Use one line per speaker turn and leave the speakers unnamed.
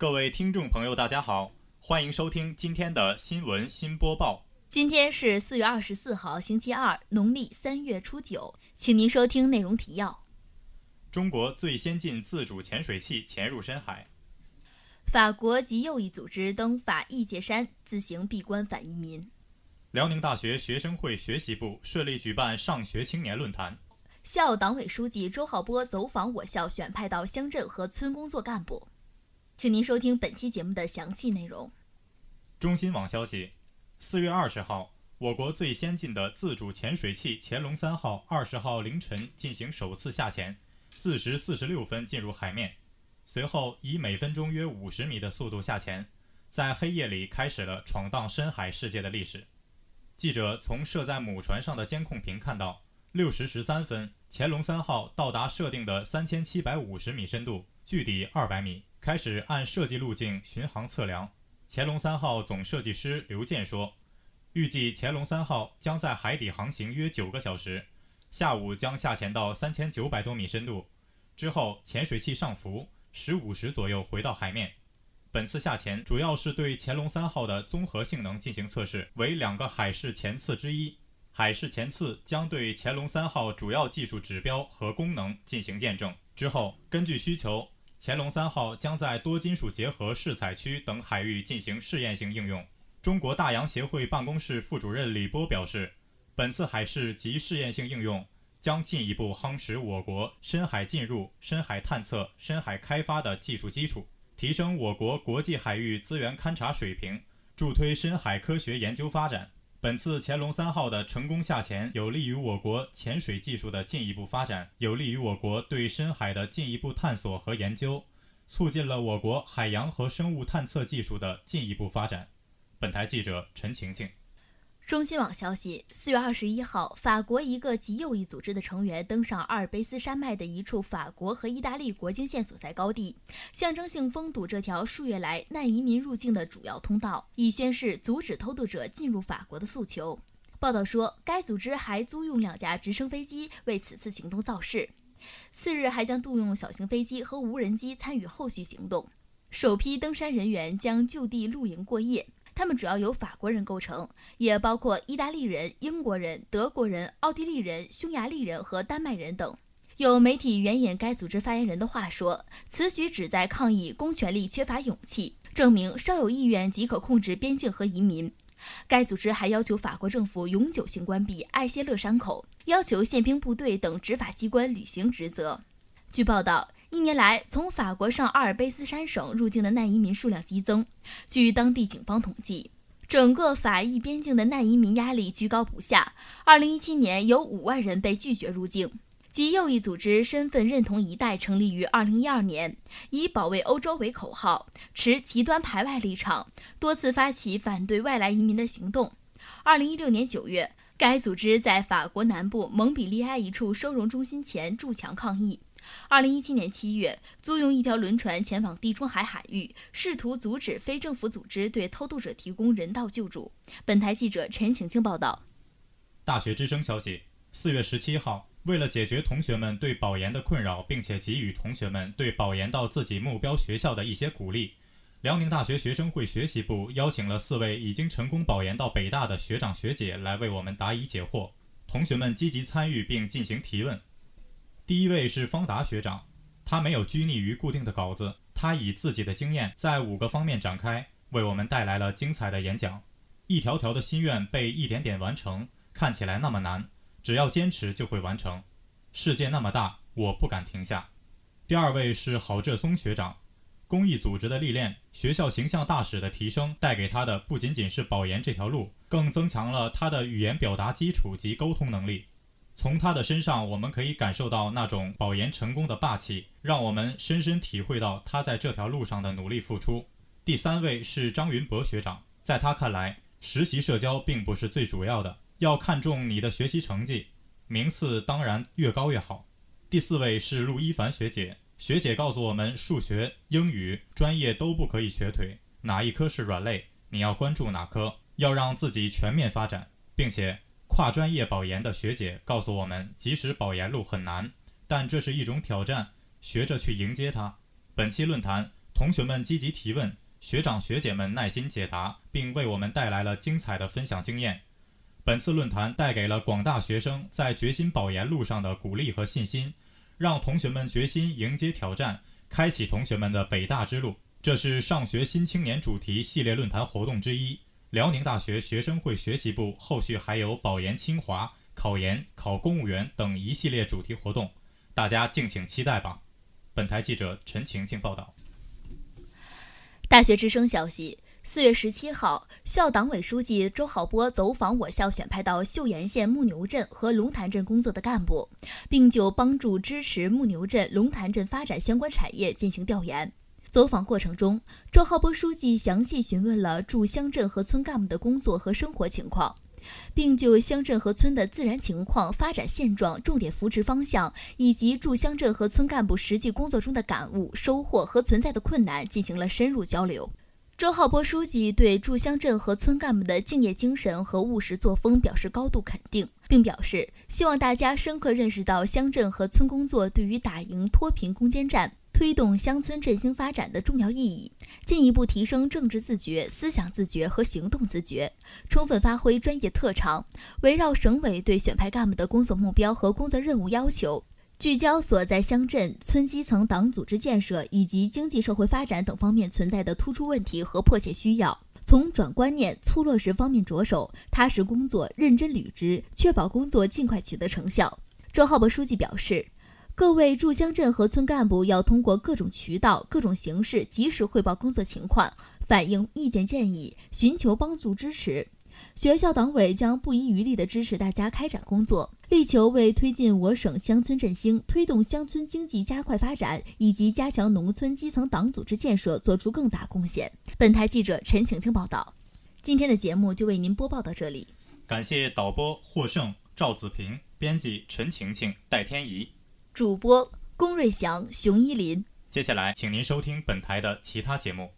各位听众朋友，大家好，欢迎收听今天的新闻新播报。
今天是四月二十四号，星期二，农历三月初九，请您收听内容提要：
中国最先进自主潜水器潜入深海；
法国及右翼组织登法意界山，自行闭关反移民；
辽宁大学学生会学习部顺利举办上学青年论坛；
校党委书记周浩波走访我校选派到乡镇和村工作干部。请您收听本期节目的详细内容。
中新网消息，四月二十号，我国最先进的自主潜水器“潜龙三号”二十号凌晨进行首次下潜，四时四十六分进入海面，随后以每分钟约五十米的速度下潜，在黑夜里开始了闯荡深海世界的历史。记者从设在母船上的监控屏看到，六时十三分，“潜龙三号”到达设定的三千七百五十米深度，距底二百米。开始按设计路径巡航测量。乾隆三号总设计师刘健说：“预计乾隆三号将在海底航行约九个小时，下午将下潜到三千九百多米深度，之后潜水器上浮，十五时左右回到海面。本次下潜主要是对乾隆三号的综合性能进行测试，为两个海试前次之一。海试前次将对乾隆三号主要技术指标和功能进行验证，之后根据需求。”乾隆三号将在多金属结合试采区等海域进行试验性应用。中国大洋协会办公室副主任李波表示，本次海试及试验性应用将进一步夯实我国深海进入、深海探测、深海开发的技术基础，提升我国国际海域资源勘察水平，助推深海科学研究发展。本次潜龙三号的成功下潜，有利于我国潜水技术的进一步发展，有利于我国对深海的进一步探索和研究，促进了我国海洋和生物探测技术的进一步发展。本台记者陈晴晴。
中新网消息，四月二十一号，法国一个极右翼组织的成员登上阿尔卑斯山脉的一处法国和意大利国境线所在高地，象征性封堵这条数月来难移民入境的主要通道，以宣示阻止偷渡者进入法国的诉求。报道说，该组织还租用两架直升飞机为此次行动造势，次日还将动用小型飞机和无人机参与后续行动。首批登山人员将就地露营过夜。他们主要由法国人构成，也包括意大利人、英国人、德国人、奥地利人、匈牙利人和丹麦人等。有媒体援引该组织发言人的话说：“此举旨在抗议公权力缺乏勇气，证明稍有意愿即可控制边境和移民。”该组织还要求法国政府永久性关闭艾谢勒山口，要求宪兵部队等执法机关履行职责。据报道。一年来，从法国上阿尔卑斯山省入境的难移民数量激增。据当地警方统计，整个法意边境的难移民压力居高不下。2017年，有5万人被拒绝入境。极右翼组织“身份认同一代”成立于2012年，以保卫欧洲为口号，持极端排外立场，多次发起反对外来移民的行动。2016年9月，该组织在法国南部蒙彼利埃一处收容中心前筑墙抗议。二零一七年七月，租用一条轮船前往地中海海域，试图阻止非政府组织对偷渡者提供人道救助。本台记者陈晴晴报道。
大学之声消息：四月十七号，为了解决同学们对保研的困扰，并且给予同学们对保研到自己目标学校的一些鼓励，辽宁大学学生会学习部邀请了四位已经成功保研到北大的学长学姐来为我们答疑解惑。同学们积极参与并进行提问。第一位是方达学长，他没有拘泥于固定的稿子，他以自己的经验在五个方面展开，为我们带来了精彩的演讲。一条条的心愿被一点点完成，看起来那么难，只要坚持就会完成。世界那么大，我不敢停下。第二位是郝志松学长，公益组织的历练，学校形象大使的提升，带给他的不仅仅是保研这条路，更增强了他的语言表达基础及沟通能力。从他的身上，我们可以感受到那种保研成功的霸气，让我们深深体会到他在这条路上的努力付出。第三位是张云博学长，在他看来，实习社交并不是最主要的，要看重你的学习成绩，名次当然越高越好。第四位是陆一凡学姐，学姐告诉我们，数学、英语专业都不可以瘸腿，哪一科是软肋，你要关注哪科，要让自己全面发展，并且。跨专业保研的学姐告诉我们，即使保研路很难，但这是一种挑战，学着去迎接它。本期论坛，同学们积极提问，学长学姐们耐心解答，并为我们带来了精彩的分享经验。本次论坛带给了广大学生在决心保研路上的鼓励和信心，让同学们决心迎接挑战，开启同学们的北大之路。这是上学新青年主题系列论坛活动之一。辽宁大学学生会学习部后续还有保研清华、考研、考公务员等一系列主题活动，大家敬请期待吧。本台记者陈晴晴报道。
大学之声消息：四月十七号，校党委书记周浩波走访我校选派到岫岩县木牛镇和龙潭镇工作的干部，并就帮助支持木牛镇、龙潭镇发展相关产业进行调研。走访过程中，周浩波书记详细询问了驻乡镇和村干部的工作和生活情况，并就乡镇和村的自然情况、发展现状、重点扶持方向以及驻乡镇和村干部实际工作中的感悟、收获和存在的困难进行了深入交流。周浩波书记对驻乡镇和村干部的敬业精神和务实作风表示高度肯定，并表示希望大家深刻认识到乡镇和村工作对于打赢脱贫攻坚战。推动乡村振兴发展的重要意义，进一步提升政治自觉、思想自觉和行动自觉，充分发挥专业特长，围绕省委对选派干部的工作目标和工作任务要求，聚焦所在乡镇村基层党组织建设以及经济社会发展等方面存在的突出问题和迫切需要，从转观念、促落实方面着手，踏实工作、认真履职，确保工作尽快取得成效。周浩波书记表示。各位驻乡镇和村干部要通过各种渠道、各种形式及时汇报工作情况，反映意见建议，寻求帮助支持。学校党委将不遗余力地支持大家开展工作，力求为推进我省乡村振兴、推动乡村经济加快发展以及加强农村基层党组织建设做出更大贡献。本台记者陈晴晴报道。今天的节目就为您播报到这里，
感谢导播霍胜、赵子平，编辑陈晴晴、戴天怡。
主播龚瑞祥、熊依林。
接下来，请您收听本台的其他节目。